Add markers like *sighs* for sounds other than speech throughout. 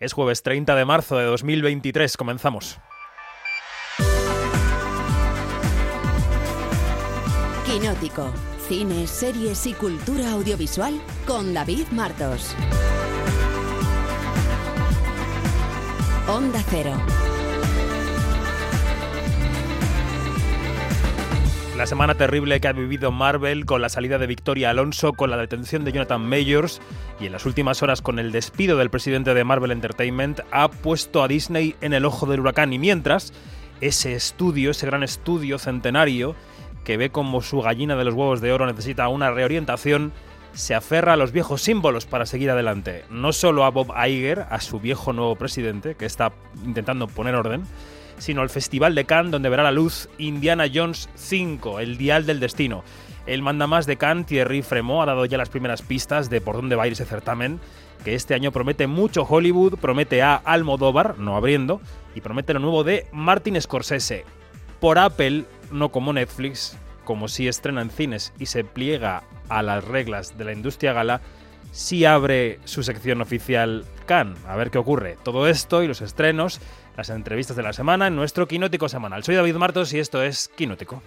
Es jueves 30 de marzo de 2023, comenzamos. Quinótico, cine, series y cultura audiovisual con David Martos. Onda Cero. La semana terrible que ha vivido Marvel con la salida de Victoria Alonso, con la detención de Jonathan Majors y en las últimas horas con el despido del presidente de Marvel Entertainment ha puesto a Disney en el ojo del huracán y mientras ese estudio, ese gran estudio centenario que ve como su gallina de los huevos de oro necesita una reorientación, se aferra a los viejos símbolos para seguir adelante. No solo a Bob Iger, a su viejo nuevo presidente, que está intentando poner orden, sino al Festival de Cannes, donde verá la luz Indiana Jones 5, el dial del destino. El mandamás de Cannes, Thierry Fremont, ha dado ya las primeras pistas de por dónde va a ir ese certamen, que este año promete mucho Hollywood, promete a Almodóvar, no abriendo, y promete lo nuevo de Martin Scorsese. Por Apple, no como Netflix, como si estrena en cines y se pliega a las reglas de la industria gala, sí abre su sección oficial Cannes. A ver qué ocurre. Todo esto y los estrenos las entrevistas de la semana en nuestro Quinótico semanal. Soy David Martos y esto es Quinótico.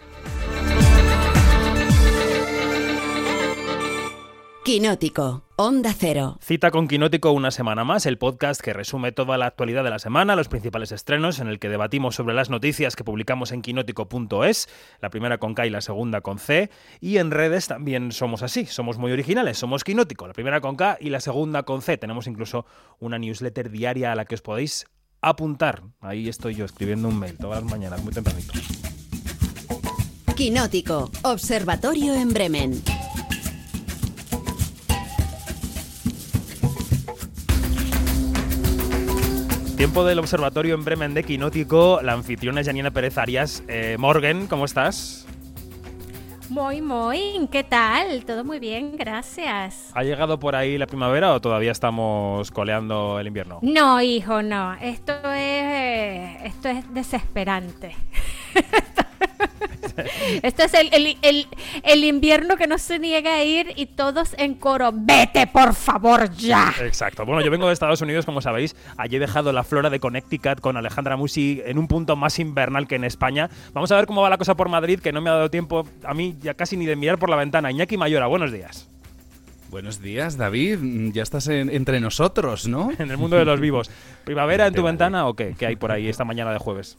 Quinótico, Onda Cero. Cita con Quinótico una semana más, el podcast que resume toda la actualidad de la semana, los principales estrenos, en el que debatimos sobre las noticias que publicamos en quinótico.es, la primera con K y la segunda con C, y en redes también somos así, somos muy originales, somos Quinótico, la primera con K y la segunda con C. Tenemos incluso una newsletter diaria a la que os podéis apuntar. Ahí estoy yo escribiendo un mail todas las mañanas, muy tempranito. Quinótico, Observatorio en Bremen. Tiempo del Observatorio en Bremen de Quinótico. La anfitriona es Janina Pérez Arias. Eh, Morgan, ¿cómo estás? Muy, muy. ¿Qué tal? Todo muy bien, gracias. ¿Ha llegado por ahí la primavera o todavía estamos coleando el invierno? No, hijo, no. Esto es, esto es desesperante. *laughs* *laughs* Esto es el, invierno que no se niega a ir y todos en coro, vete por favor ya. Exacto. Bueno, yo vengo de Estados Unidos, como sabéis. Allí he dejado la flora de Connecticut con Alejandra Musi en un punto más invernal que en España. Vamos a ver cómo va la cosa por Madrid, que no me ha dado tiempo a mí ya casi ni de mirar por la ventana. Iñaki Mayora, buenos días. Buenos días, David. Ya estás entre nosotros, ¿no? *laughs* en el mundo de los vivos. *laughs* ¿Primavera en tu ventana o qué? ¿Qué hay por ahí esta mañana de jueves?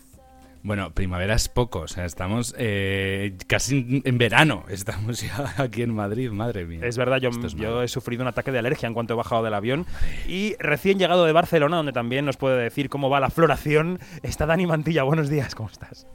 Bueno, primavera es poco, o sea, estamos eh, casi en verano, *laughs* estamos ya aquí en Madrid, madre mía. Es verdad, yo, yo he sufrido un ataque de alergia en cuanto he bajado del avión y recién llegado de Barcelona, donde también nos puede decir cómo va la floración, está Dani Mantilla, buenos días, ¿cómo estás?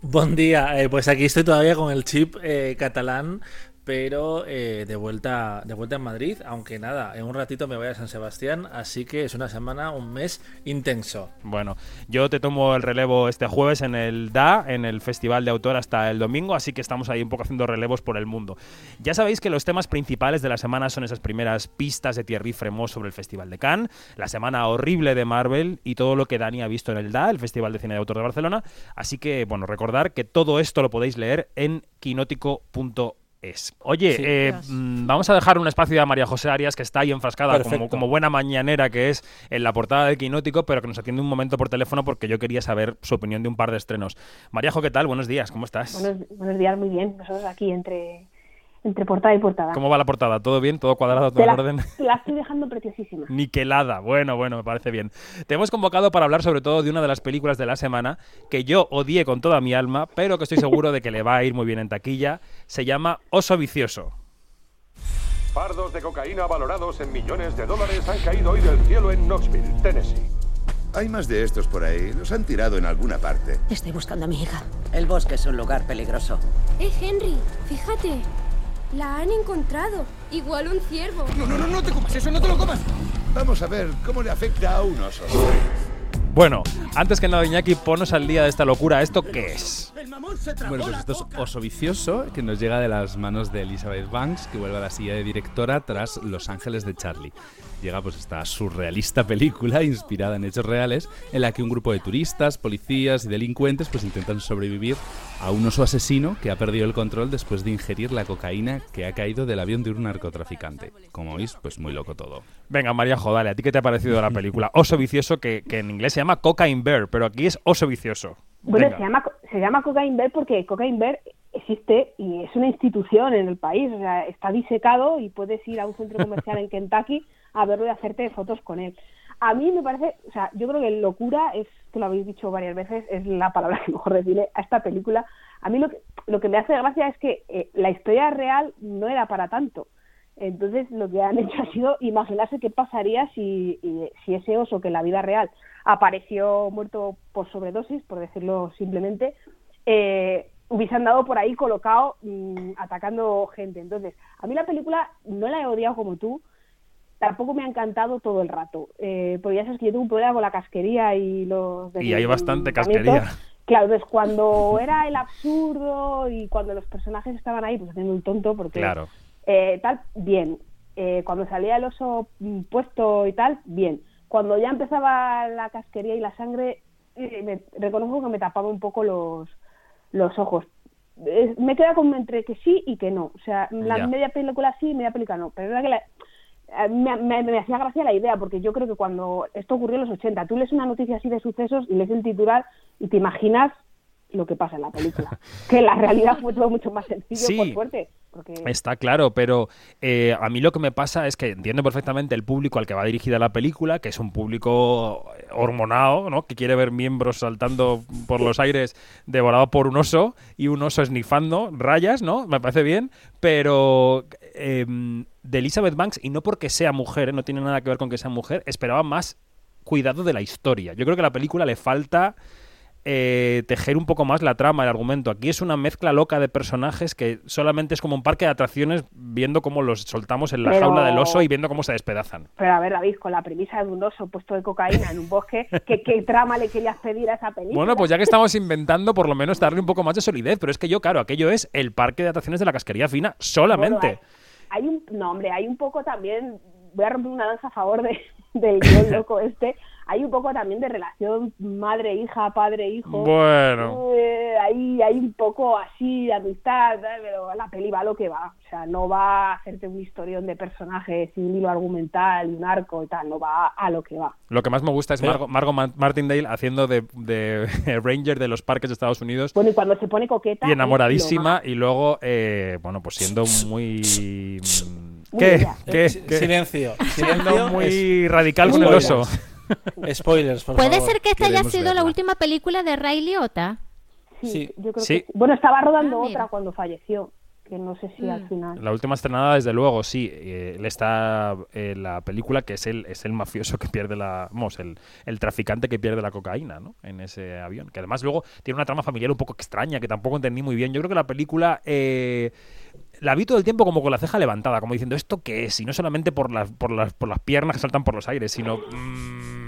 Buen día, eh, pues aquí estoy todavía con el chip eh, catalán pero eh, de vuelta de vuelta en Madrid, aunque nada, en un ratito me voy a San Sebastián, así que es una semana, un mes intenso. Bueno, yo te tomo el relevo este jueves en el DA, en el Festival de Autor hasta el domingo, así que estamos ahí un poco haciendo relevos por el mundo. Ya sabéis que los temas principales de la semana son esas primeras pistas de Thierry Fremont sobre el Festival de Cannes, la semana horrible de Marvel y todo lo que Dani ha visto en el DA, el Festival de Cine de Autor de Barcelona, así que bueno, recordar que todo esto lo podéis leer en quinótico.com es. Oye, eh, mm, vamos a dejar un espacio a María José Arias, que está ahí enfrascada como, como, buena mañanera que es en la portada de Quinótico, pero que nos atiende un momento por teléfono porque yo quería saber su opinión de un par de estrenos. María ¿qué tal? Buenos días, ¿cómo estás? Buenos, buenos días, muy bien. Nosotros aquí entre entre portada y portada. ¿Cómo va la portada? ¿Todo bien? ¿Todo cuadrado? ¿Todo en orden? *laughs* La estoy dejando preciosísima. Niquelada. Bueno, bueno, me parece bien. Te hemos convocado para hablar sobre todo de una de las películas de la semana que yo odié con toda mi alma, pero que estoy seguro de que le va a ir muy bien en taquilla. Se llama Oso Vicioso. Fardos de cocaína valorados en millones de dólares han caído hoy del cielo en Knoxville, Tennessee. Hay más de estos por ahí. Los han tirado en alguna parte. Estoy buscando a mi hija. El bosque es un lugar peligroso. Eh, Henry, fíjate. La han encontrado. Igual un ciervo. No, no, no, no te comas eso, no te lo comas. Vamos a ver cómo le afecta a un oso. Bueno, antes que nada, Iñaki, ponos al día de esta locura. ¿Esto qué es? Bueno, pues esto es Oso Vicioso, que nos llega de las manos de Elizabeth Banks, que vuelve a la silla de directora tras Los Ángeles de Charlie. Llega pues esta surrealista *laughs* película inspirada en hechos reales, en la que un grupo de turistas, policías y delincuentes pues intentan sobrevivir a un oso asesino que ha perdido el control después de ingerir la cocaína que ha caído del avión de un narcotraficante. Como veis, pues muy loco todo. Venga, María Jodale, ¿a ti qué te ha parecido la película? Oso Vicioso, que, que en inglés se llama Cocaine Bear, pero aquí es Oso Vicioso. Bueno, Venga. se llama, se llama Cocaine Bear porque Cocaine Bear existe y es una institución en el país. O sea, está disecado y puedes ir a un centro comercial en Kentucky a verlo y hacerte fotos con él. A mí me parece, o sea, yo creo que locura es, que lo habéis dicho varias veces, es la palabra que mejor define a esta película. A mí lo que, lo que me hace gracia es que eh, la historia real no era para tanto. Entonces lo que han *laughs* hecho ha sido imaginarse qué pasaría si, ese oso que en la vida real apareció muerto por sobredosis, por decirlo simplemente, eh, hubiese andado por ahí colocado mm, atacando gente. Entonces, a mí la película no la he odiado como tú, tampoco me ha encantado todo el rato, eh, porque ya sabes que yo tengo un problema con la casquería y los... Y hay bastante casquería. Claro, entonces cuando era el absurdo y cuando los personajes estaban ahí pues haciendo un tonto, porque Claro. eh, tal, bien. Eh, cuando salía el oso puesto y tal, bien. Cuando ya empezaba la casquería y la sangre, eh, me- reconozco que me tapaba un poco los, los ojos. Eh, me queda como entre que sí y que no. O sea, la Ya. media película sí y media película no. Pero era que la- me, me- me hacía gracia la idea, porque yo creo que cuando esto ocurrió en los 80, tú lees una noticia así de sucesos y lees el titular y te imaginas lo que pasa en la película. *laughs* que la realidad fue todo mucho más sencillo, Sí. por suerte. Porque... Está claro, pero eh, a mí lo que me pasa es que entiendo perfectamente el público al que va dirigida la película, que es un público hormonado, ¿no? Que quiere ver miembros saltando por los aires devorado por un oso y un oso esnifando rayas, ¿no? Me parece bien, pero eh, de Elizabeth Banks, y no porque sea mujer, ¿eh? no tiene nada que ver con que sea mujer, esperaba más cuidado de la historia. Yo creo que a la película le falta eh, tejer un poco más la trama, el argumento. Aquí es una mezcla loca de personajes que solamente es como un parque de atracciones viendo cómo los soltamos en la Pero- jaula del oso y viendo cómo se despedazan. Pero a ver, David, con la premisa de un oso puesto de cocaína en un bosque, ¿qué, qué trama le querías pedir a esa película? Bueno, pues ya que estamos inventando, por lo menos darle un poco más de solidez. Pero es que yo, claro, aquello es el parque de atracciones de la casquería fina solamente. Bueno, hay, un, no, hombre, hay un poco también, voy a romper una danza a favor de, *laughs* del guion *laughs* loco este, hay un poco también de relación madre-hija, padre-hijo. Bueno. Eh, hay, hay un poco así de amistad, ¿sabes? pero la peli va a lo que va. O sea, no va a hacerte un historión de personajes y un hilo argumental y un arco y tal, no va a lo que va. Lo que más me gusta es Margot, Margot Ma- Martindale haciendo de, de *laughs* Ranger de los parques de Estados Unidos Bueno, y cuando se pone coqueta... y es enamoradísima y luego, eh, bueno, pues siendo muy... ¿Qué? Eh, ¿Qué? Silencio. *laughs* Siendo Silencio. muy radical con el Spoilers. oso. Es- Spoilers, por ¿Puede favor. ser que esta haya sido la última película de Ray Liotta? Sí, Sí. yo creo Sí. que sí. Bueno, estaba rodando Ah, otra cuando falleció, que no sé si al Mm. final... La última estrenada, desde luego, sí. Eh, él está en la película que es el, es el mafioso que pierde la. Vamos, el, el traficante que pierde la cocaína, ¿no? En ese avión. Que además luego tiene una trama familiar un poco extraña que tampoco entendí muy bien. Yo creo que la película. eh, la vi todo el tiempo como con la ceja levantada, como diciendo, ¿esto qué es? Y no solamente por las, por las, por las piernas que saltan por los aires, sino. mm,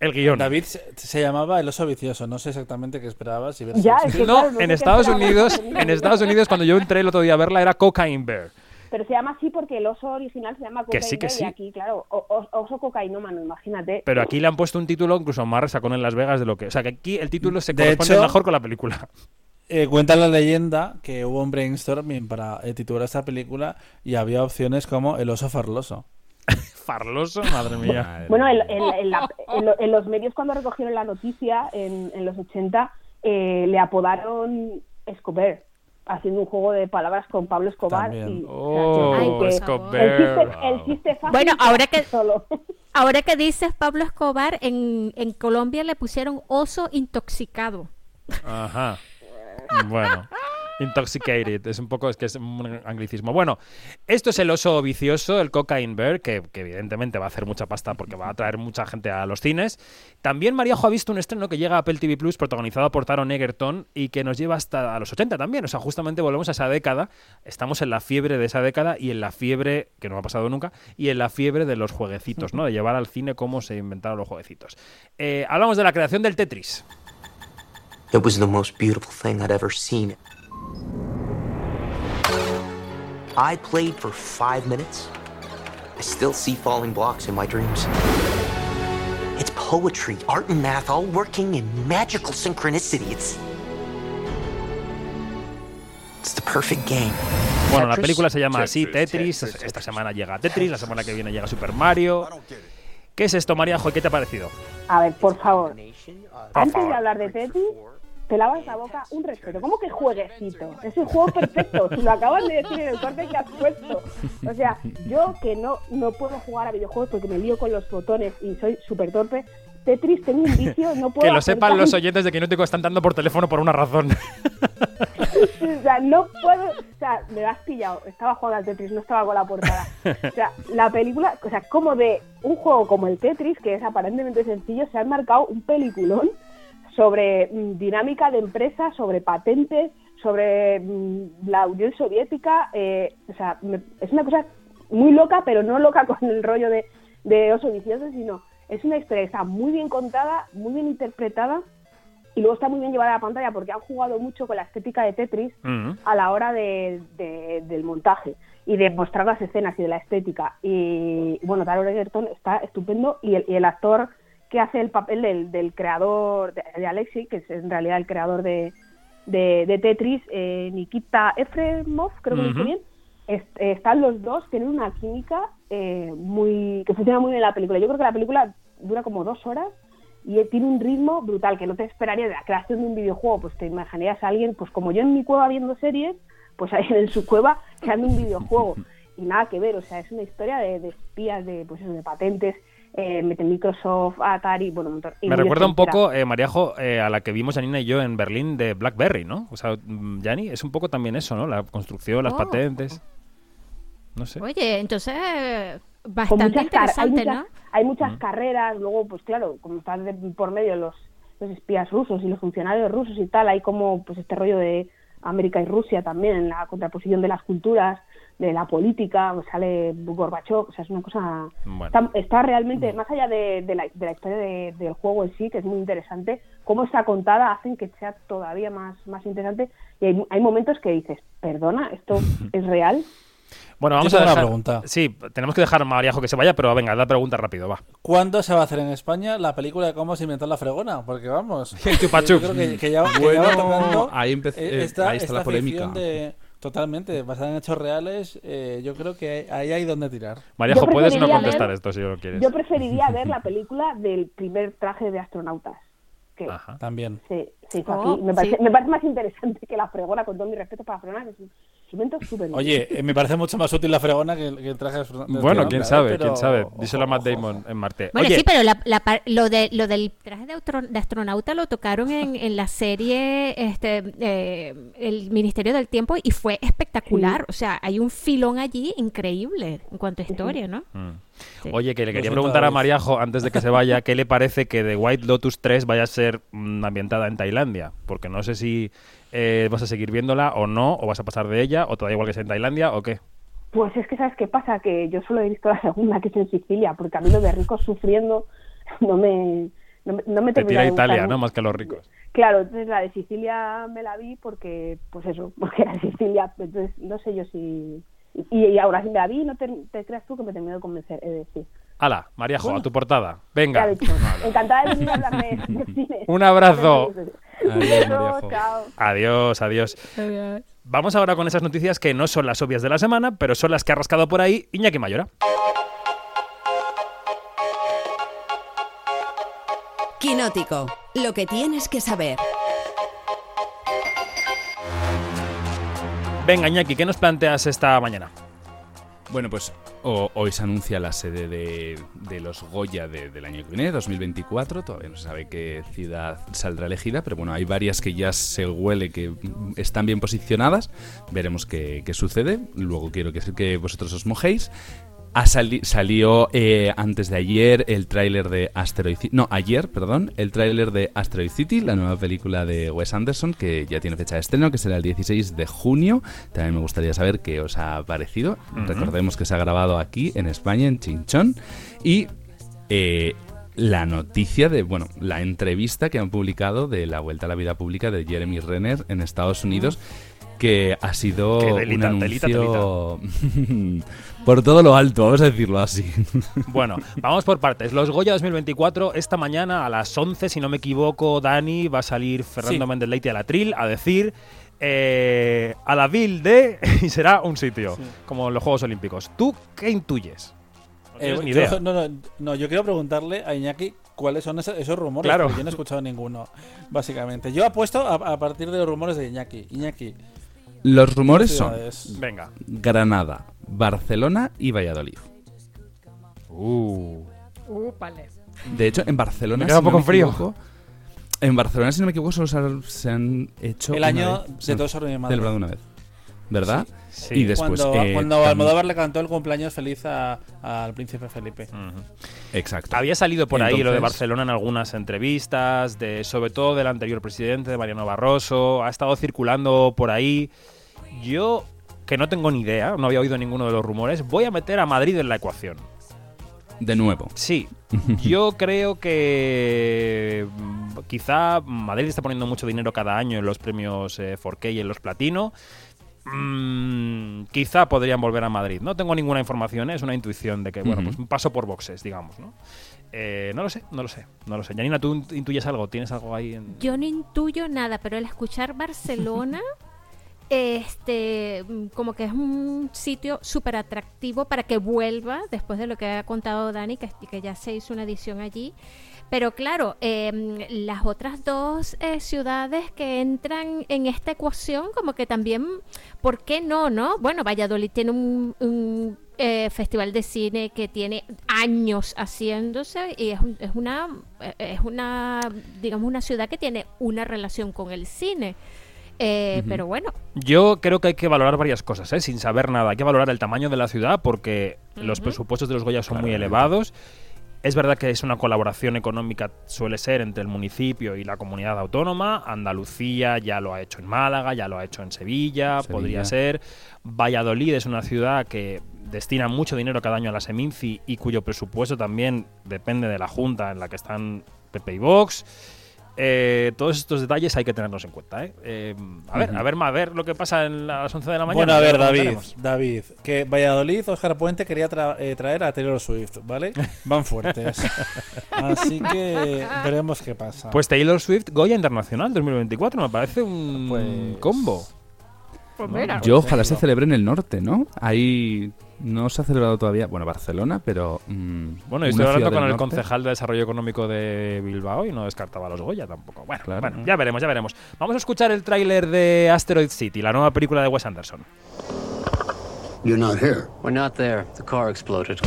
el guion. David se, se llamaba El oso vicioso. No sé exactamente qué esperabas. Si- Ya, es que No, en Estados esperaba. Unidos, en Estados Unidos, cuando yo entré el otro día a verla, era Cocaine Bear. Pero se llama así porque el oso original se llama Que sí, que Cocaine sí. y aquí, claro, oso cocainómano, imagínate. Pero aquí le han puesto un título incluso más resacón en Las Vegas de lo que. O sea, que aquí el título se De corresponde hecho- mejor con la película. Eh, cuenta la leyenda que hubo un brainstorming para eh, titular esta película y había opciones como El oso farloso. *laughs* Farloso, madre mía. Madre Bueno, en, mía. en- en la- en lo- en los medios cuando recogieron la noticia en, en los 80 eh, le apodaron Escobar, haciendo un juego de palabras con Pablo Escobar. También. Y, o sea, Oh, Escobar. el chiste, el chiste fácil Bueno, ahora que- solo. Ahora que dices Pablo Escobar, en, en Colombia le pusieron oso intoxicado. Ajá. Bueno. Intoxicated. Es un poco, es que es un anglicismo. Bueno, esto es el oso vicioso, el Cocaine Bear, que, evidentemente va a hacer mucha pasta porque va a atraer mucha gente a los cines. También Maríajo ha visto un estreno que llega a Apple TV Plus, protagonizado por Taron Egerton, y que nos lleva hasta los 80 también. O sea, justamente volvemos a esa década. Estamos en la fiebre de esa década y en la fiebre, que no ha pasado nunca, y en la fiebre de los jueguecitos, ¿no? De llevar al cine cómo se inventaron los jueguecitos. Eh, hablamos de la creación del Tetris. It was the most beautiful thing I'd ever seen. I played for five minutes. I still see falling blocks in my dreams. It's poetry, art, and math all working in magical synchronicity. It's. It's the perfect game. Bueno, la película se llama así, Tetris. Esta semana llega Tetris, la semana que viene llega Super Mario. ¿Qué es esto, María ¿Qué te ha parecido? A ver, por favor. Antes favor. de hablar de Tetris, te lavas la boca un respeto. ¿Cómo que jueguecito? Es un juego perfecto. Si lo acabas de decir en el corte que has puesto. O sea, yo que no, no puedo jugar a videojuegos porque me lío con los botones y soy súper torpe. Tetris tengo un vicio, no puedo Que lo sepan los oyentes de Quinótico están dando por teléfono por una razón. *laughs* O sea, no puedo. O sea, me lo has pillado. Estaba jugando al Tetris, no estaba con la portada. O sea, la película, o sea, como de un juego como el Tetris, que es aparentemente sencillo, se han marcado un peliculón sobre mm, dinámica de empresa, sobre patentes, sobre mm, la Unión Soviética. eh, o sea, me- es una cosa muy loca, pero no loca *laughs* con el rollo de, de oso vicioso, sino es una historia que está muy bien contada, muy bien interpretada y luego está muy bien llevada a la pantalla porque han jugado mucho con la estética de Tetris a la hora de, de- del montaje y de mostrar las escenas y de la estética. Y bueno, Taron Egerton está estupendo y el, y el actor que hace el papel del, del creador, de, de Alexei, que es en realidad el creador de, de, de Tetris, eh, Nikita Efremov, creo que lo dije Ujú. bien, eh, están los dos, tienen una química eh, muy que funciona muy bien en la película. Yo creo que la película dura como dos horas y tiene un ritmo brutal que no te esperaría de la creación de un videojuego, pues te imaginarías a alguien, pues como yo en mi cueva viendo series, pues alguien en su cueva creando un videojuego *laughs* y nada que ver, o sea, es una historia de, de espías, de pues eso, de patentes, eh, mete Microsoft, Atari, bueno, un montón- y Me recuerda un poco, eh, Mariajo, eh, a la que vimos Janina y yo en Berlín de BlackBerry, ¿no? O sea, mm, Jani, es un poco también eso, ¿no? La construcción, las Oh. patentes. No sé. Oye, entonces Con bastante hay interesante, muchas, ¿no? Hay muchas carreras, luego, pues claro, como están de- por medio los, los espías rusos y los funcionarios rusos y tal, hay como pues este rollo de América y Rusia también, en la contraposición de las culturas, de la política, sale Gorbachev, o sea, es una cosa... Bueno. Está, está realmente, más allá de, de la, de la historia de- del juego en sí, que es muy interesante, cómo está contada hacen que sea todavía más, más interesante y hay, hay momentos que dices, perdona, ¿esto *laughs* es real? Bueno, vamos a tengo una dejar... pregunta. Sí, tenemos que dejar a Mariajo que se vaya, pero venga, la pregunta rápido, va. ¿Cuándo se va a hacer en España la película de cómo se inventó la fregona? Porque vamos, *laughs* El yo creo que, que ya, que ya Bueno, va tocando ahí empe- eh, esta, ahí está la polémica. De, totalmente, basada en hechos reales, eh, yo creo que ahí hay donde tirar. Mariajo, Yo puedes no contestar ver- esto si lo quieres. Yo preferiría *laughs* ver la película del primer traje de astronautas. Que, También. Sí, sí, Oh, aquí me, parece, sí. me parece más interesante que la fregona, con todo mi respeto para la fregona, que es Oye, eh, me parece mucho más útil la fregona que el, que el traje de astro- de Bueno, astronauta, quién ¿eh? sabe, Pero- quién sabe. Díselo a Matt Damon en Marte. Bueno, Oye, sí, pero la, lo, de, lo del traje de, de astronauta lo tocaron en, en la serie este, eh, El Ministerio del Tiempo y fue espectacular. O sea, hay un filón allí increíble en cuanto a historia, ¿no? Mm. Sí. Oye, que le quería preguntar a. Mariajo, antes de que se vaya, ¿qué le parece que The White Lotus 3 vaya a ser mm, ambientada en Tailandia? Porque no sé si eh, vas a seguir viéndola o no, o vas a pasar de ella, o te da igual que sea en Tailandia, o qué. Pues es que, ¿sabes qué pasa? Que yo solo he visto la segunda, que es en Sicilia, porque a mí lo de ricos sufriendo no me, no me, no me Te tira de Italia. ¿no? Más que a los ricos. Claro, entonces la de Sicilia me la vi porque, pues eso, *laughs* porque era Sicilia, entonces no sé yo si... Y, y ahora si me la vi, no te, te creas tú que me terminó de convencer, es decir. Hala, Mariajo, Bueno. a tu portada. Venga. Encantada de venir a hablar de, de *laughs* cine. Un abrazo. Adiós, *laughs* chao. Adiós, adiós. Vamos ahora con esas noticias que no son las obvias de la semana, pero son las que ha rascado por ahí Iñaki Mayora. Quinótico. Lo que tienes que saber. Venga, Iñaki, ¿qué nos planteas esta mañana? Bueno, pues o- hoy se anuncia la sede de, los Goya de- del año que viene, 2024. Todavía no se sabe qué ciudad saldrá elegida, pero bueno, hay varias que ya se huele que están bien posicionadas. Veremos qué, qué sucede. Luego quiero que vosotros os mojéis. Ha sali- salió eh, antes de ayer el tráiler de Asteroid City. No, ayer, perdón, el tráiler de Asteroid City, la nueva película de Wes Anderson, que ya tiene fecha de estreno, que será el 16 de junio. También me gustaría saber qué os ha parecido. Recordemos que se ha grabado aquí, en España, en Chinchón. Y eh, la noticia de, bueno, la entrevista que han publicado de la vuelta a la vida pública de Jeremy Renner en Estados Unidos, que ha sido Que delita, un delita, anuncio *laughs* por todo lo alto, vamos a decirlo así. *laughs* Bueno, vamos por partes. Los Goya 2024, esta mañana a las 11, si no me equivoco, Dani, va a salir Fernando Sí. Méndez Leite a la tril a decir eh, a la vil de *laughs* y será un sitio, como en los Juegos Olímpicos. ¿Tú qué intuyes? No Eh, ni yo- no, no, no, yo quiero preguntarle a Iñaki cuáles son esos, esos rumores. Claro. porque yo no he escuchado ninguno, básicamente. Yo apuesto a, a partir de los rumores de Iñaki. Iñaki. Los rumores son? Venga. Granada, Barcelona y Valladolid. Uh. De hecho, en Barcelona. Me queda un si no poco me frío. equivoco- en Barcelona, si no me equivoco, solo se han, se han hecho. El una año vez. de han todo sobre mi madre. Celebrado una vez. ¿Verdad? Sí. Y después. cuando eh, cuando también- Almodóvar le cantó el cumpleaños feliz a- al príncipe Felipe. Exacto. Había salido por ahí lo de Entonces- Barcelona en algunas entrevistas, de sobre todo del anterior presidente, de Mariano Barroso. Ha estado circulando por ahí. Yo, que no tengo ni idea, no había oído ninguno de los rumores, voy a meter a Madrid en la ecuación. De nuevo. Sí, *laughs* yo creo que mm, quizá Madrid está poniendo mucho dinero cada año en los premios eh, 4K y en los Platino. Mm, quizá podrían volver a Madrid. No tengo ninguna información, ¿eh? es una intuición de que, bueno, pues un paso por boxes, digamos, ¿no? Eh, no lo sé, no lo sé, no lo sé. Janina, ¿tú intuyes algo? ¿Tienes algo ahí en...? Yo no intuyo nada, pero al escuchar Barcelona, *laughs* este, mm, como que es un sitio súper atractivo para que vuelva, después de lo que ha contado Dani, que, que ya se hizo una edición allí. Pero claro, em, las otras dos eh, ciudades que entran en esta ecuación, como que también, ¿por qué no, no? Bueno, Valladolid tiene un, eh, festival de cine que tiene años haciéndose y es, es una, eh, es una, digamos, una ciudad que tiene una relación con el cine. Eh, Ujú. Pero bueno, Yo creo que hay que valorar varias cosas, ¿eh? sin saber nada. Hay que valorar el tamaño de la ciudad porque los Ujú. presupuestos de los Goya son muy elevados. Es verdad que es una colaboración económica, suele ser entre el municipio y la comunidad autónoma. Andalucía ya lo ha hecho en Málaga, ya lo ha hecho en Sevilla, Sevilla. podría ser. Valladolid es una ciudad que destina mucho dinero cada año a la Seminci y cuyo presupuesto también depende de la junta en la que están Pepe y Vox. Eh, todos estos detalles hay que tenerlos en cuenta. ¿eh? Eh, a ver, a ver, a ver lo que pasa en las 11 de la mañana. Bueno, a ver, David. David, que Valladolid, Oscar Puente quería tra- eh, traer a Taylor Swift, ¿vale? *laughs* Van fuertes. *laughs* Así que veremos qué pasa. Pues Taylor Swift Goya Internacional 2024 me parece un combo. Pues mira. Yo ojalá se celebre en el norte, ¿no? Ahí no se ha celebrado todavía, bueno, Barcelona, pero... mm, Bueno, y estoy hablando con el norte. concejal de Desarrollo Económico de Bilbao y no descartaba los Goya tampoco. Bueno, Claro. bueno, ya veremos, ya veremos. Vamos a escuchar el tráiler de Asteroid City, la nueva película de Wes Anderson. You're not here. We're not there. The car exploded.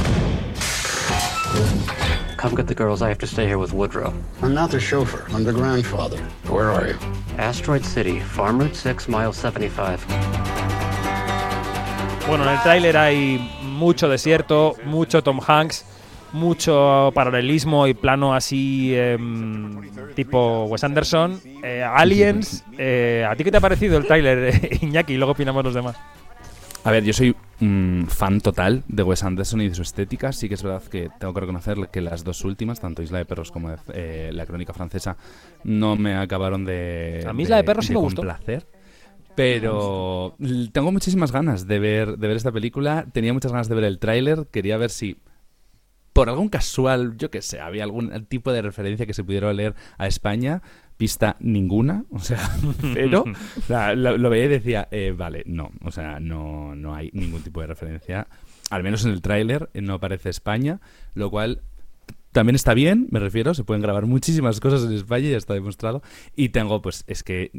Come get the girls. I have to stay here with Woodrow. I'm not the chauffeur. I'm the grandfather. Where are you? Asteroid City, Farm Route 6, mile 75. Bueno, en el tráiler hay mucho desierto, mucho Tom Hanks, mucho paralelismo y plano así em, tipo Wes Anderson, eh, Aliens. *laughs* eh, ¿A ti qué te ha parecido el tráiler, *laughs* Iñaki? Y luego opinamos los demás. A ver, yo soy mm, fan total de Wes Anderson y de su estética. Sí que es verdad que tengo que reconocer que las dos últimas, tanto Isla de Perros como eh, La Crónica Francesa, no me acabaron de. A mí Isla de Perros sí me gustó. complacer. Pero tengo muchísimas ganas de ver, de ver esta película. Tenía muchas ganas de ver el tráiler. Quería ver si, por algún casual, yo que sé, había algún tipo de referencia que se pudiera leer a España. Pista ninguna, o sea, *laughs* pero o sea, lo, lo veía y decía, eh, vale, no, o sea, no, no hay ningún tipo de referencia. Al menos en el tráiler eh, no aparece España, lo cual también está bien, me refiero, se pueden grabar muchísimas cosas en España, ya está demostrado. Y tengo, pues, es que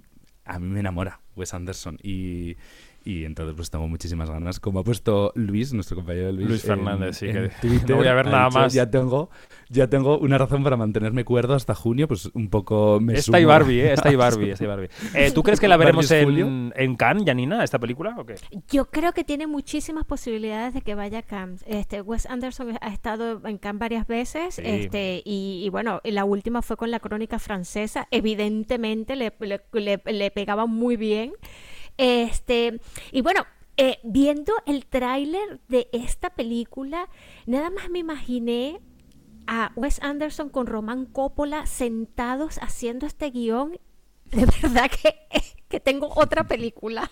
a mí me enamora Wes Anderson y, y entonces pues tengo muchísimas ganas. Como ha puesto Luis, nuestro compañero Luis, Luis Fernández, sí, que Twitter, no voy a ver nada dicho, más. Ya tengo, ya tengo una razón para mantenerme cuerdo hasta junio, pues un poco me Esta y Barbie, ¿eh? Esta y Barbie, esta y Barbie. *laughs* Eh, ¿Tú crees que la veremos en, en Cannes, Janina, esta película o qué? Yo creo que tiene muchísimas posibilidades de que vaya a Cannes. Este, Wes Anderson ha estado en Cannes varias veces, Sí. este, y, y bueno, la última fue con la crónica francesa. Evidentemente le, le, le- le pegaba muy bien. Este, y bueno, eh, viendo el tráiler de esta película, nada más me imaginé a Wes Anderson con Román Coppola sentados haciendo este guion, *laughs* de verdad que, *laughs* que tengo otra película.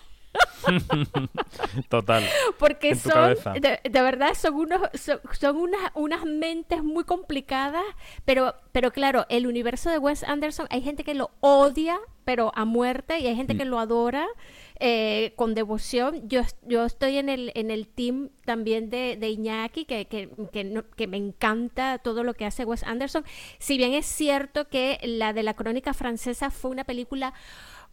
*laughs* Total. Porque son, de, de verdad, son unos, son, son unas, unas mentes muy complicadas, pero, pero claro, el universo de Wes Anderson, hay gente que lo odia, pero a muerte, y hay gente que lo adora eh, con devoción. Yo, yo estoy en el, en el team también de, de Iñaki, que, que, que, no- que me encanta todo lo que hace Wes Anderson. Si bien es cierto que la de la crónica francesa fue una película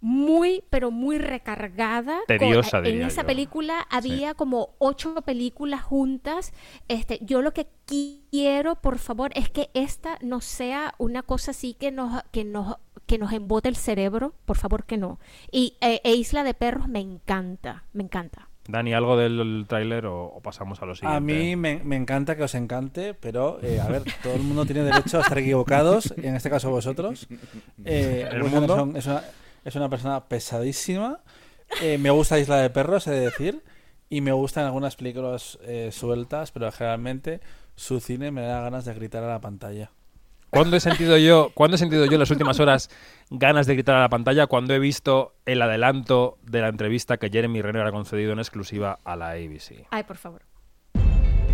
muy, pero muy recargada. con- Tediosa, en diría esa yo. película había como ocho películas juntas. Este, yo lo que quiero, por favor, es que esta no sea una cosa así que nos, que nos, que nos embote el cerebro. Por favor, que no. Y eh, e Isla de Perros me encanta, me encanta. Dani, ¿algo del tráiler o, o pasamos a lo siguiente? A mí me, me encanta que os encante, pero eh, a ver, todo el mundo tiene derecho a estar equivocados, en este caso vosotros. Eh, ¿El mundo? Es una, es una persona pesadísima. Eh, me gusta Isla de Perros, he de decir, y me gustan algunas películas eh, sueltas, pero generalmente su cine me da ganas de gritar a la pantalla. ¿Cuándo he sentido yo, cuándo he sentido yo en las últimas horas ganas de gritar a la pantalla? Cuando he visto el adelanto de la entrevista que Jeremy Renner ha concedido en exclusiva a la ABC. Ay, por favor.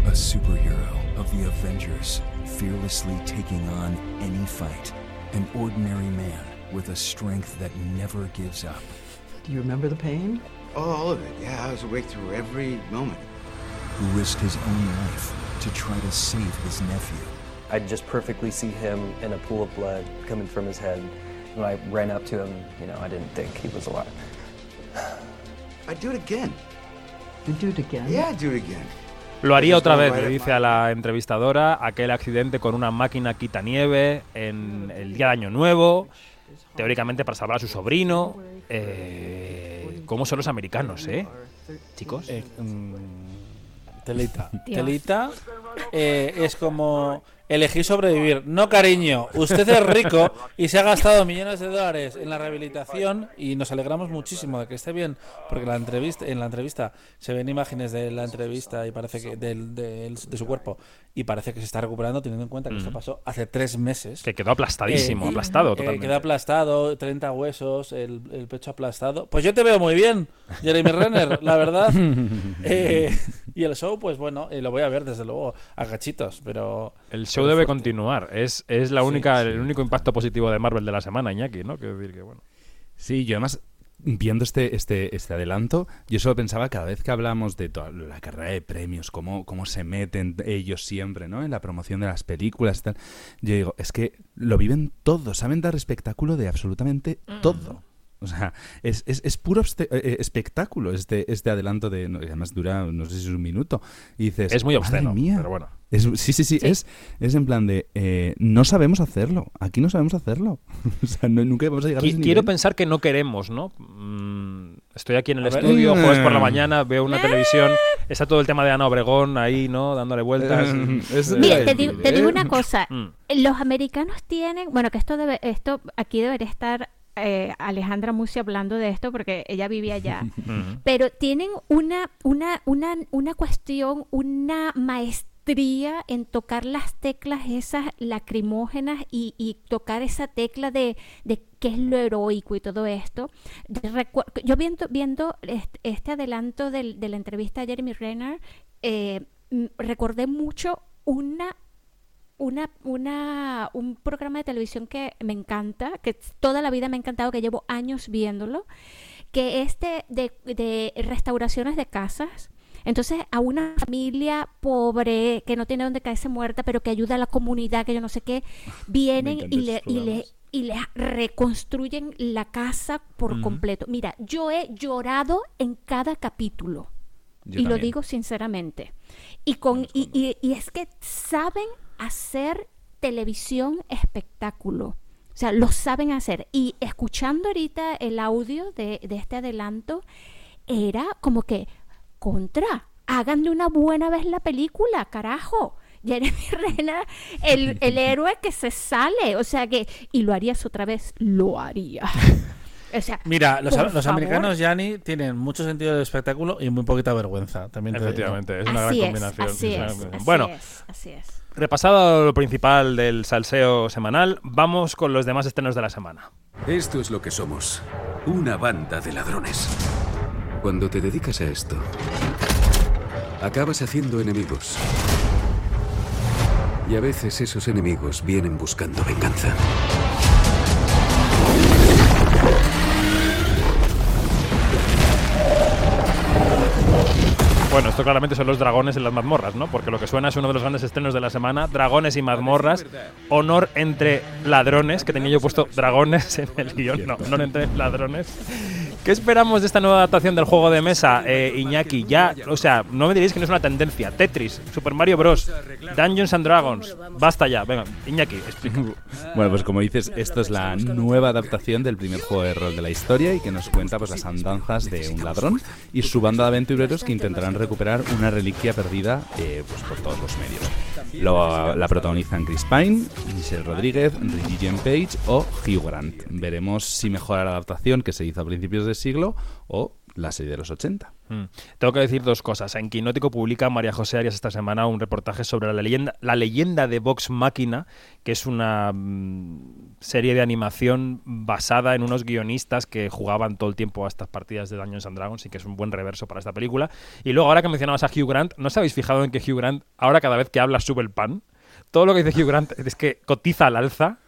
A superhero of the Avengers, fearlessly taking on any fight. An ordinary man with a strength that never gives up. Do you remember the pain? Oh, all of it. Yeah, I was awake through every moment. Who risked his own life to try to save his nephew. I just perfectly see him in a pool of blood coming from his head. When I ran up to him, you know, I didn't think he was alive. *sighs* I'd do it again. You'd do it again? Yeah, I'd do it again. Lo haría otra vez, le dice a la entrevistadora, aquel accidente con una máquina quitanieve en el día de Año Nuevo, teóricamente para salvar a su sobrino. Eh, ¿Cómo son los americanos, eh? Chicos. Eh, mm, telita. Dios. Telita eh, es como elegir sobrevivir. No, cariño, usted es rico y se ha gastado millones de dólares en la rehabilitación y nos alegramos muchísimo de que esté bien, porque la entrevista, en la entrevista se ven imágenes de la entrevista y parece que de su cuerpo y parece que se está recuperando teniendo en cuenta que esto Mm. pasó hace tres meses. Que quedó aplastadísimo, Eh, aplastado eh, totalmente. quedó aplastado, 30 huesos, el, el pecho aplastado. Pues yo te veo muy bien, Jeremy Renner, la verdad. *laughs* Eh, y el show, pues bueno, eh, lo voy a ver desde luego a cachitos, pero... El show pero debe fuerte. continuar. Es, es la Sí, única, sí. el único impacto positivo de Marvel de la semana, Iñaki, ¿no? Quiero decir que bueno. Sí, yo además, viendo este, este, este adelanto, yo solo pensaba cada vez que hablamos de toda la carrera de premios, cómo, cómo se meten ellos siempre, ¿no? En la promoción de las películas y tal. Yo digo, es que lo viven todos, saben dar espectáculo de absolutamente todo. O sea, es, es, es puro obste- eh, espectáculo este, este adelanto de... además dura, no sé si es un minuto. Y dices... Es muy "Madre obsceno, mía". pero bueno. Es- sí, sí, sí, Es, es en plan de... eh, no sabemos hacerlo. Aquí no sabemos hacerlo. *laughs* o sea, no- nunca vamos a llegar a Qui- ese Quiero nivel. pensar que no queremos, ¿no? Mm, estoy aquí en el A ver. estudio, jueves por la mañana, veo una televisión, está todo el tema de Ana Obregón ahí, ¿no? Dándole vueltas. Eh, Mira, a te, digo- decir, te digo ¿eh? una cosa. Mm. Los americanos tienen, bueno, que esto debe, esto aquí debería estar eh, Alejandra Musi hablando de esto porque ella vivía allá. *laughs* Pero tienen una, una, una, una cuestión, una maestría en tocar las teclas esas lacrimógenas y, y tocar esa tecla de, de qué es lo heroico y todo esto. Recu- yo viendo, viendo este, adelanto del- de la entrevista a Jeremy Renner, eh, mm, recordé mucho una una, una, un programa de televisión que me encanta, que toda la vida me ha encantado, que llevo años viéndolo, que es de, de, de restauraciones de casas. Entonces, a una familia pobre que no tiene donde caerse muerta, pero que ayuda a la comunidad, que yo no sé qué, *laughs* vienen y le, y, le, y le reconstruyen la casa por completo. Mira, yo he llorado en cada capítulo. Yo y lo digo sinceramente. Y, con, y, y- y es que saben hacer televisión espectáculo. O sea, lo saben hacer. Y escuchando ahorita el audio de, de este adelanto, era como que, contra, háganle una buena vez la película, carajo. Jeremy *laughs* Renner, el, el *laughs* héroe que se sale. O sea que, y lo harías otra vez, lo haría. *laughs* O sea, Mira, los, por los favor. americanos, Yanni, tienen mucho sentido del espectáculo y muy poquita vergüenza. También te digo. Efectivamente, es una Así gran es, combinación. así es así bueno, es, así es. Repasado lo principal del salseo semanal, vamos con los demás estrenos de la semana. Esto es lo que somos. Una banda de ladrones. Cuando te dedicas a esto, acabas haciendo enemigos. Y a veces esos enemigos vienen buscando venganza. Bueno, esto claramente son los dragones en las mazmorras, ¿no? Porque lo que suena es uno de los grandes estrenos de la semana, Dragones y mazmorras, honor entre ladrones, que tenía yo puesto dragones en el guion, no, honor entre ladrones. ¿Qué esperamos de esta nueva adaptación del juego de mesa, eh, Iñaki? Ya, o sea, no me diréis que no es una tendencia. Tetris, Super Mario Bros, Dungeons and Dragons, basta ya. Venga, Iñaki. *laughs* Bueno, pues como dices, esto es la nueva adaptación del primer juego de rol de la historia y que nos cuenta pues las andanzas de un ladrón y su banda de aventureros que intentarán recuperar una reliquia perdida eh, pues por todos los medios. Lo- la protagonizan Chris Pine, Michelle Rodríguez, Reggie Page o Hugh Grant. Veremos si mejora la adaptación que se hizo a principios del siglo o la serie de los 80. Mm. Tengo que decir dos cosas. En Quinótico publica María José Arias esta semana un reportaje sobre la leyenda, la leyenda de Vox Máquina, que es una mm, serie de animación basada en unos guionistas que jugaban todo el tiempo a estas partidas de Dungeons and Dragons y que es un buen reverso para esta película. Y luego, ahora que mencionabas a Hugh Grant, ¿no os habéis fijado en que Hugh Grant, ahora cada vez que habla, sube el pan? Todo lo que dice Hugh Grant es que cotiza al alza.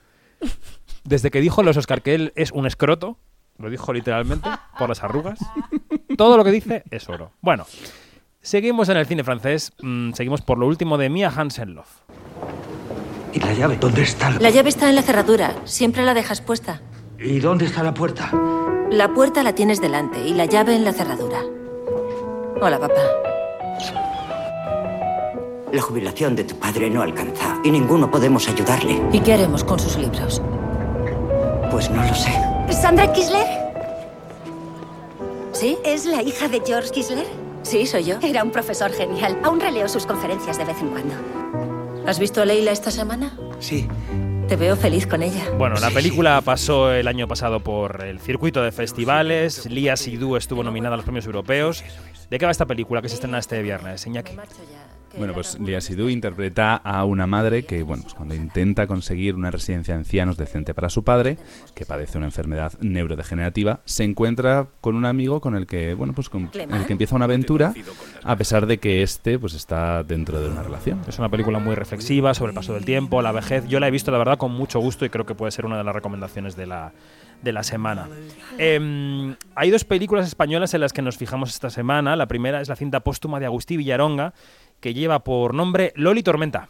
Desde que dijo los Oscar que él es un escroto, lo dijo literalmente, por las arrugas. Todo lo que dice *laughs* es oro. Bueno, seguimos en el cine francés. mm, seguimos por lo último de Mia Hansen-Love. ¿Y la llave? ¿Dónde está? La llave está en la cerradura. Siempre la dejas puesta. ¿Y dónde está la puerta? La puerta la tienes delante y la llave en la cerradura. Hola, papá. La jubilación de tu padre no alcanza y ninguno podemos ayudarle. ¿Y qué haremos con sus libros? Pues no lo sé. ¿Sandra Kisler? ¿Sí? ¿Es la hija de George Kisler? Sí, soy yo. Era un profesor genial. Aún releo sus conferencias de vez en cuando. ¿Has visto a Leila esta semana? Sí. Te veo feliz con ella. Bueno, la película pasó el año pasado por el circuito de festivales. Lia Sidhu estuvo nominada a los premios europeos. ¿De qué va esta película que se estrena este viernes, Iñaki? Bueno, pues Lia Sidhu interpreta a una madre que, bueno, pues cuando intenta conseguir una residencia de ancianos decente para su padre, que padece una enfermedad neurodegenerativa, se encuentra con un amigo con el que, bueno, pues con el que empieza una aventura, a pesar de que este, pues está dentro de una relación. Es una película muy reflexiva sobre el paso del tiempo, la vejez. Yo la he visto, la verdad, con mucho gusto y creo que puede ser una de las recomendaciones de la, de la semana. Em, hay dos películas españolas en las que nos fijamos esta semana. La primera es la cinta póstuma de Agustí Villaronga, que lleva por nombre Loli Tormenta.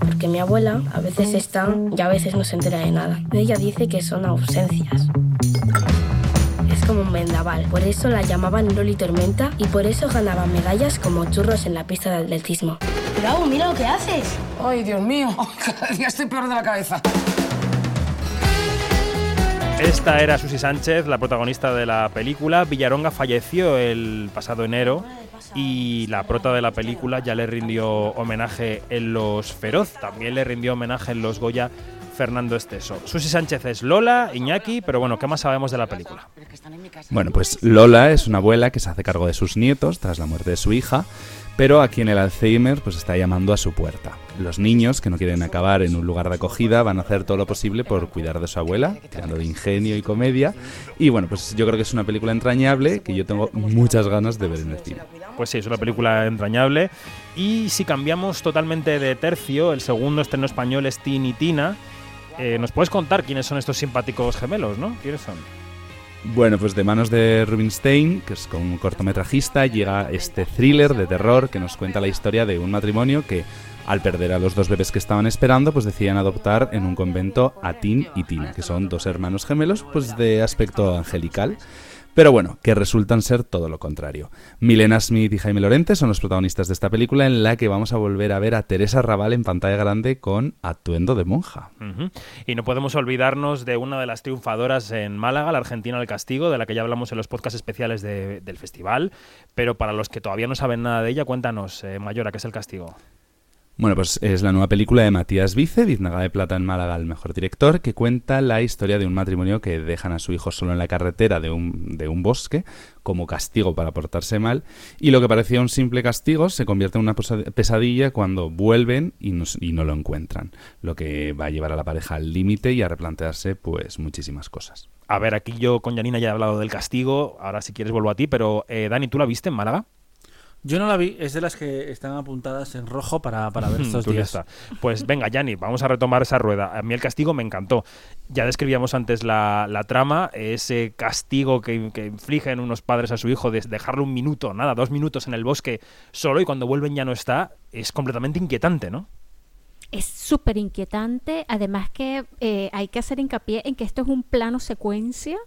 Porque mi abuela a veces está y a veces no se entera de nada. Ella dice que son ausencias. Es como un vendaval. Por eso la llamaban Loli Tormenta y por eso ganaba medallas como churros en la pista de atletismo. Bravo, mira lo que haces. Ay, Dios mío, *laughs* cada día estoy peor de la cabeza. Esta era Susi Sánchez, la protagonista de la película. Villaronga falleció el pasado enero y la prota de la película ya le rindió homenaje en Los Feroz. También le rindió homenaje en Los Goya Fernando Esteso. Susi Sánchez es Lola, Iñaki, pero bueno, ¿qué más sabemos de la película? Bueno, pues Lola es una abuela que se hace cargo de sus nietos tras la muerte de su hija, pero a quien el Alzheimer pues está llamando a su puerta. Los niños que no quieren acabar en un lugar de acogida van a hacer todo lo posible por cuidar de su abuela, tirando de ingenio y comedia. Y bueno, pues yo creo que es una película entrañable que yo tengo muchas ganas de ver en el cine. Pues sí, es una película entrañable. Y si cambiamos totalmente de tercio, el segundo estreno español es Tin y Tina. Eh, ¿Nos puedes contar quiénes son estos simpáticos gemelos, no? ¿Quiénes son? Bueno, pues de manos de Rubinstein, que es un cortometrajista, llega este thriller de terror que nos cuenta la historia de un matrimonio que, al perder a los dos bebés que estaban esperando, pues deciden adoptar en un convento a Tin y Tina, que son dos hermanos gemelos, pues de aspecto angelical. Pero bueno, que resultan ser todo lo contrario. Milena Smith y Jaime Lorente son los protagonistas de esta película en la que vamos a volver a ver a Teresa Raval en pantalla grande con atuendo de monja. Y no podemos olvidarnos de una de las triunfadoras en Málaga, la Argentina del Castigo, de la que ya hablamos en los podcasts especiales de- del festival. Pero para los que todavía no saben nada de ella, cuéntanos, eh, Mayora, ¿qué es el castigo? Bueno, pues es la nueva película de Matías Vice, Biznaga de Plata en Málaga, el mejor director, que cuenta la historia de un matrimonio que dejan a su hijo solo en la carretera de un, de un bosque como castigo para portarse mal y lo que parecía un simple castigo se convierte en una pesadilla cuando vuelven y no, y no lo encuentran, lo que va a llevar a la pareja al límite y a replantearse pues muchísimas cosas. A ver, aquí yo con Janina ya he hablado del castigo, ahora si quieres vuelvo a ti, pero eh, Dani, ¿tú la viste en Málaga? Yo no la vi, es de las que están apuntadas en rojo para, para ver *laughs* estos días. está. Pues venga, Yanni, vamos a retomar esa rueda. A mí el castigo me encantó. Ya describíamos antes la, la trama, ese castigo que, que infligen unos padres a su hijo de dejarlo un minuto, nada, dos minutos en el bosque solo y cuando vuelven ya no está, es completamente inquietante, ¿no? Es súper inquietante, además que eh, hay que hacer hincapié en que esto es un plano secuencia.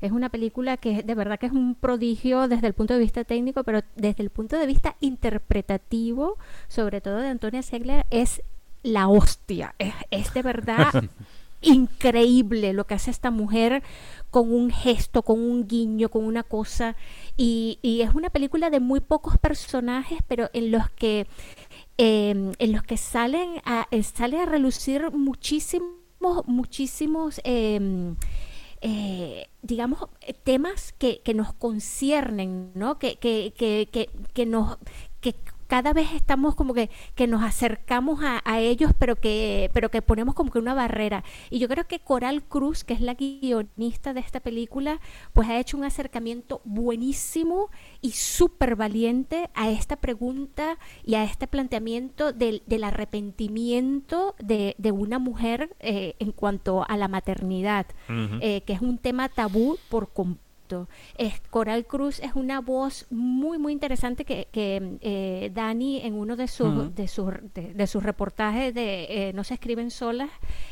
Es una película que de verdad que es un prodigio desde el punto de vista técnico, pero desde el punto de vista interpretativo, sobre todo de Antonia Segler, es la hostia. Es, es de verdad *laughs* increíble lo que hace esta mujer con un gesto, con un guiño, con una cosa. Y, y es una película de muy pocos personajes, pero en los que eh, en los que salen a, eh, sale a relucir muchísimos, muchísimos, eh, eh, digamos, temas que, que, nos conciernen, ¿no? Que, que, que, que, nos que cada vez estamos como que, que nos acercamos a, a, ellos, pero que, pero que ponemos como que una barrera. Y yo creo que Coral Cruz, que es la guionista de esta película, pues ha hecho un acercamiento buenísimo y súper valiente a esta pregunta y a este planteamiento del, del arrepentimiento de, de, una mujer eh, en cuanto a la maternidad, uh -huh. eh, que es un tema tabú por completo. Es, Coral Cruz es una voz muy, muy interesante que, que eh, Dani en uno de sus, uh -huh. de, sus, de, de sus reportajes de eh, No se escriben solas,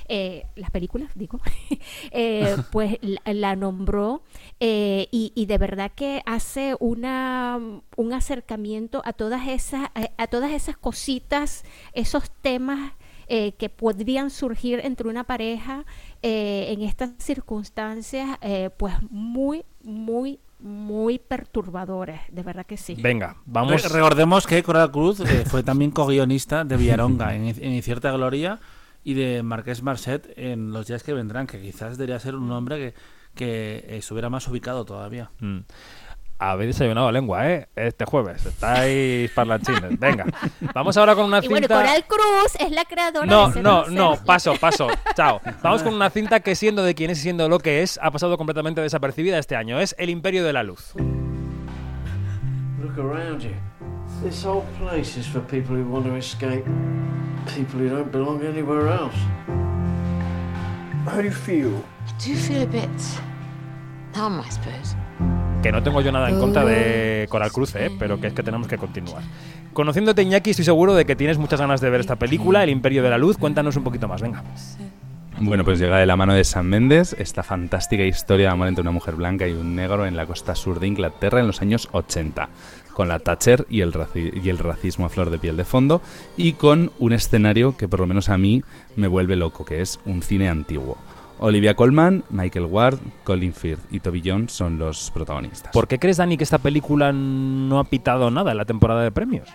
eh, las películas, digo, *laughs* *laughs* pues la, la, nombró y, y, de verdad que hace una, un acercamiento a todas esas, a, a todas esas cositas, esos temas eh, que podrían surgir entre una pareja eh, en estas circunstancias, eh, pues muy, muy, muy perturbadores, de verdad que sí. Venga, vamos. recordemos que Coral Cruz fue también co-guionista de Villaronga *laughs* en, en Cierta Gloria y de Marqués Marcet en Los días que vendrán, que quizás debería ser un nombre que, que estuviera más ubicado todavía. Mm habéis desayunado lengua, ¿eh? Este jueves. Estáis parlanchines. Venga. Vamos ahora con una cinta... Y bueno, Coral Cruz es la creadora No, de no, no. Paso, paso. *laughs* Chao. Vamos con una cinta que siendo de quien es y siendo lo que es, ha pasado completamente desapercibida este año. Es El Imperio de la Luz. Look around you. This whole place is for people who want to escape. People who don't belong anywhere else. How do you feel? I do feel a bit numb, I suppose que no tengo yo nada en contra de Coral Cruz, ¿eh? pero que es que tenemos que continuar. Conociéndote, Iñaki, estoy seguro de que tienes muchas ganas de ver esta película, El Imperio de la Luz. Cuéntanos un poquito más, venga. Bueno, pues llega de la mano de Sam Mendes esta fantástica historia de amor entre una mujer blanca y un negro en la costa sur de Inglaterra en los años 80, con la Thatcher y el, y el racismo a flor de piel de fondo, y con un escenario que por lo menos a mí me vuelve loco, que es un cine antiguo. Olivia Colman, Michael Ward, Colin Firth y Toby Jones son los protagonistas. ¿Por qué crees, Dani, que esta película no ha pitado nada en la temporada de premios?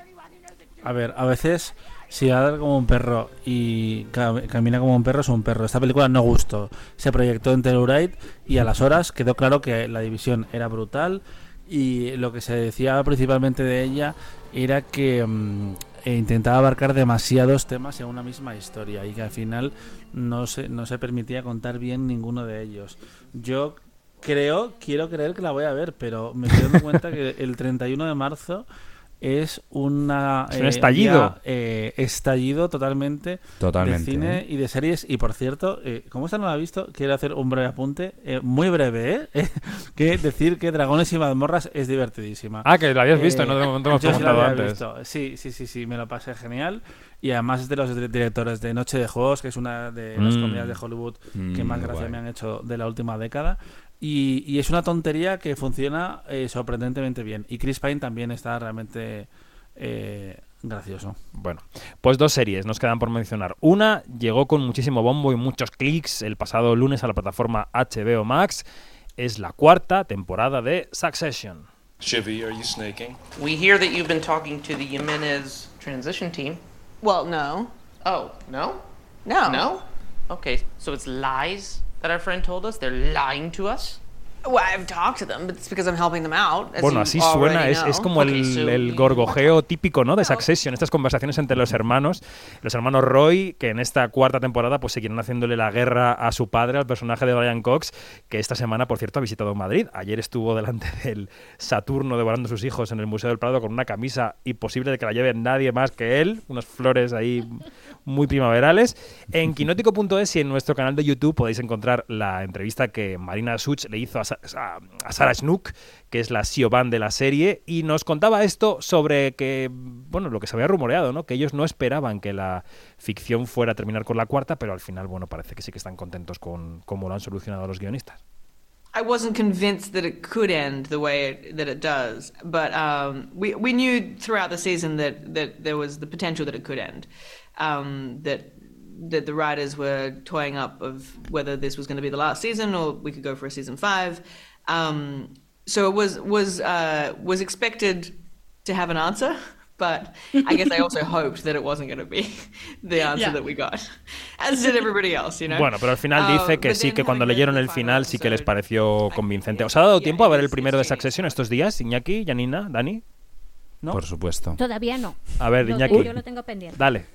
A ver, a veces si ladra como un perro y camina como un perro es un perro. Esta película no gustó. Se proyectó en Telluride y a las horas quedó claro que la división era brutal y lo que se decía principalmente de ella era que mmm, intentaba abarcar demasiados temas en una misma historia y que al final no se, no se permitía contar bien ninguno de ellos. Yo creo, quiero creer que la voy a ver, pero me estoy dando cuenta que *laughs* el 31 de marzo es una es un eh, estallido ya, eh, estallido totalmente, totalmente de cine ¿eh? y de series y por cierto eh, como esta no la ha visto quiero hacer un breve apunte eh, muy breve ¿eh? *laughs* que decir que Dragones y mazmorras es divertidísima ah que la habías visto no momento hemos la antes visto. sí sí sí sí me lo pasé genial y además es de los directores de Noche de Juegos que es una de las Mm. comedias de Hollywood que Mm, más gracia guay. me han hecho de la última década y, y es una tontería que funciona eh, sorprendentemente bien y Chris Pine también está realmente eh, gracioso. Bueno, pues dos series nos quedan por mencionar. Una llegó con muchísimo bombo y muchos clics el pasado lunes a la plataforma HBO Max. Es la cuarta temporada de Succession. Chivy, are you snaking? We hear that you've been talking to the Jimenez transition team. Well, no. Oh, no? No. No? Okay, so it's lies that our friend told us? They're lying to us? Well, I've talked to them, but it's because I'm helping them out. as Bueno, así suena, es, es como Okay, el, so el gorgojeo típico ¿no? de Succession, estas conversaciones entre los hermanos, los hermanos Roy, que en esta cuarta temporada pues seguirán haciéndole la guerra a su padre, al personaje de Brian Cox, que esta semana, por cierto, ha visitado Madrid. Ayer estuvo delante *laughs* del Saturno devorando a sus hijos en el Museo del Prado con una camisa imposible de que la lleve nadie más que él, unas flores ahí muy primaverales. En quinótico.es y en nuestro canal de YouTube podéis encontrar la entrevista que Marina Such le hizo a, a- a Sarah Snook, que es la Siobhan de la serie, y nos contaba esto sobre que, bueno, lo que se había rumoreado, ¿no? Que ellos no esperaban que la ficción fuera a terminar con la cuarta, pero al final, bueno, parece que sí que están contentos con cómo lo han solucionado los guionistas. I wasn't convinced that it could end the way it, that it does, but um, we we knew throughout the season that that there was the potential that it could end. Um, that that the writers were toying up of whether this was going to be the last season or we could go for a season five. Um, so it was was uh, was expected to have an answer, *laughs* but I guess I also *laughs* hoped that it wasn't going to be *laughs* the answer Yeah. that we got, as did everybody else, you know. Bueno, pero al final Uh, dice que but sí, que cuando leyeron el final sí que les pareció convincente. ¿Os ha dado tiempo a ver el primero de Succession estos días, Iñaki, Janina, Dani? ¿No? Por supuesto. Todavía no. A ver, Iñaki. tengo- yo lo tengo pendiente. Dale.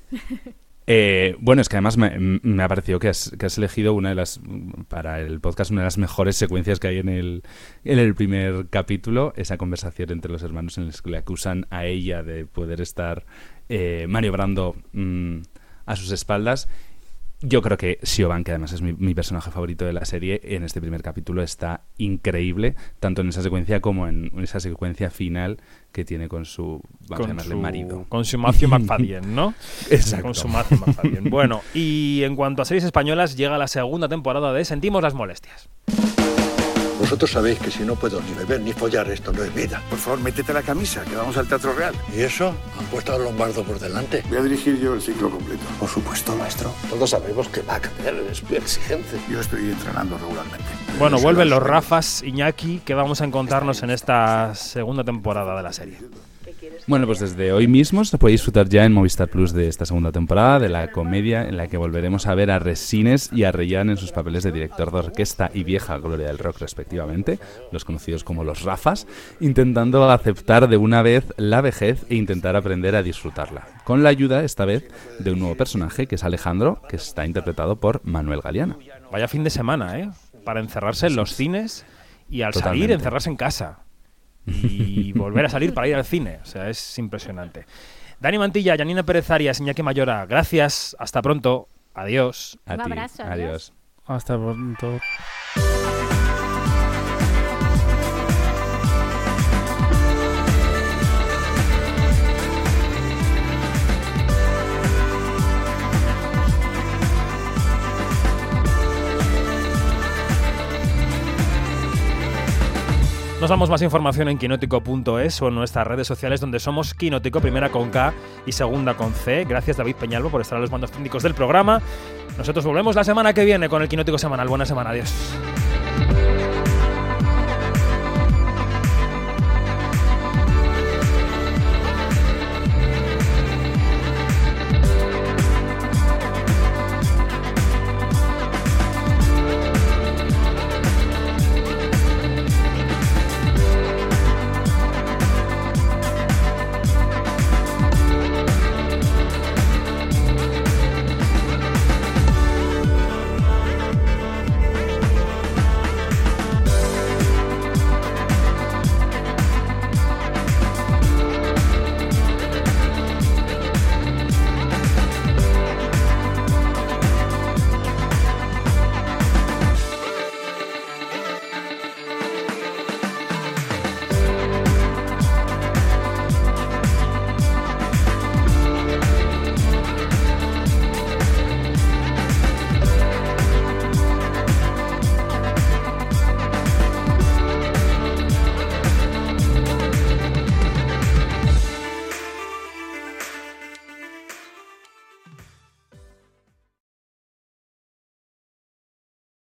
Eh, bueno, es que además me, ha parecido que has, que elegido una de las, para el podcast, una de las mejores secuencias que hay en el, en el primer capítulo, esa conversación entre los hermanos en la que le acusan a ella de poder estar eh, maniobrando mm, a sus espaldas. Yo creo que Siobhan, que además es mi, mi personaje favorito de la serie, en este primer capítulo está increíble, tanto en esa secuencia como en esa secuencia final que tiene con su, vamos a con llamarle su, marido. Con su Matthew McFadden, ¿no? *laughs* Exacto. Con su Matthew McFadden. Bueno, y en cuanto a series españolas, llega la segunda temporada de Sentimos las molestias. Vosotros sabéis que si no puedo ni beber ni follar, esto no es vida. Por favor, métete la camisa, que vamos al Teatro Real. ¿Y eso? ¿Han puesto a Lombardo por delante? Voy a dirigir yo el ciclo completo. Por supuesto, maestro. Todos sabemos que va a cambiar, es muy exigente. Yo estoy entrenando regularmente. Bueno, vuelven los Rafas, Iñaki, que vamos a encontrarnos en esta segunda temporada de la serie. Bueno, pues desde hoy mismo se puede disfrutar ya en Movistar Plus de esta segunda temporada de la comedia en la que volveremos a ver a Resines y a Reyán en sus papeles de director de orquesta y vieja gloria del rock respectivamente, los conocidos como los Rafas, intentando aceptar de una vez la vejez e intentar aprender a disfrutarla, con la ayuda esta vez de un nuevo personaje que es Alejandro, que está interpretado por Manuel Galeana. Vaya fin de semana, ¿eh? Para encerrarse en los cines y al salir encerrarse en casa. Y volver a salir para ir al cine. O sea, es impresionante. Dani Mantilla, Janina Pérez Arias, Iñaki Mayora, gracias. Hasta pronto. Adiós. A Un ti. abrazo, adiós. Adiós. Hasta pronto. Nos damos más información en quinótico.es o en nuestras redes sociales donde somos Quinótico, primera con K y segunda con C. Gracias David Peñalvo por estar a los mandos técnicos del programa. Nosotros volvemos la semana que viene con el Quinótico semanal. Buena semana, adiós.